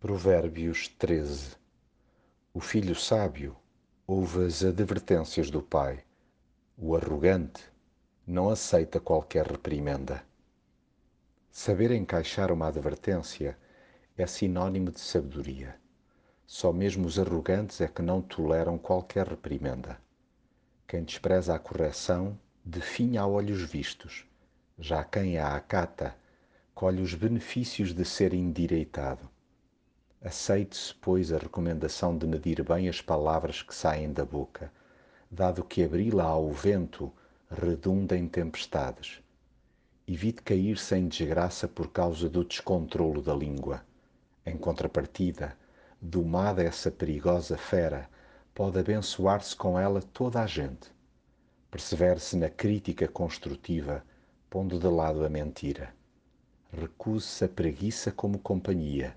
Provérbios 13 O filho sábio ouve as advertências do pai. O arrogante não aceita qualquer reprimenda. Saber encaixar uma advertência é sinônimo de sabedoria. Só mesmo os arrogantes é que não toleram qualquer reprimenda. Quem despreza a correção definha a olhos vistos. Já quem a acata colhe os benefícios de ser endireitado. Aceite-se, pois, a recomendação de medir bem as palavras que saem da boca, dado que abri-la ao vento redunda em tempestades. Evite cair sem desgraça por causa do descontrolo da língua. Em contrapartida, domada essa perigosa fera, pode abençoar-se com ela toda a gente. Persevere-se na crítica construtiva, pondo de lado a mentira. Recuse-se a preguiça como companhia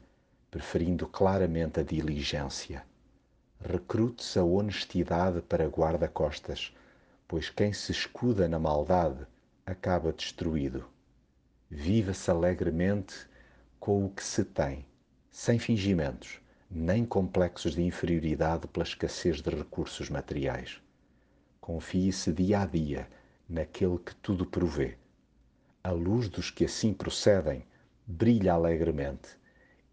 preferindo claramente a diligência. Recrute-se a honestidade para guarda-costas, pois quem se escuda na maldade acaba destruído. Viva-se alegremente com o que se tem, sem fingimentos, nem complexos de inferioridade pela escassez de recursos materiais. Confie-se dia a dia naquele que tudo provê. A luz dos que assim procedem brilha alegremente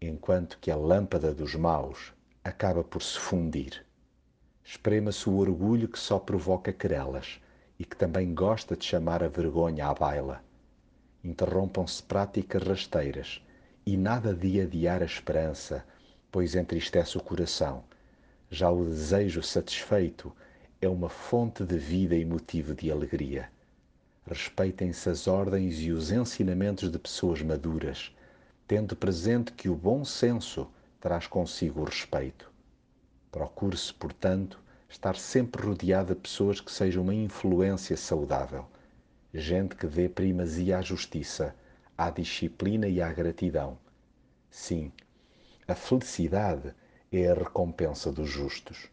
enquanto que a lâmpada dos maus acaba por se fundir. Esprema-se o orgulho que só provoca querelas e que também gosta de chamar a vergonha à baila. Interrompam-se práticas rasteiras e nada de adiar a esperança, pois entristece o coração. Já o desejo satisfeito é uma fonte de vida e motivo de alegria. Respeitem-se as ordens e os ensinamentos de pessoas maduras tendo presente que o bom senso traz consigo o respeito. Procure-se, portanto, estar sempre rodeado de pessoas que sejam uma influência saudável, gente que dê primazia à justiça, à disciplina e à gratidão. Sim, a felicidade é a recompensa dos justos.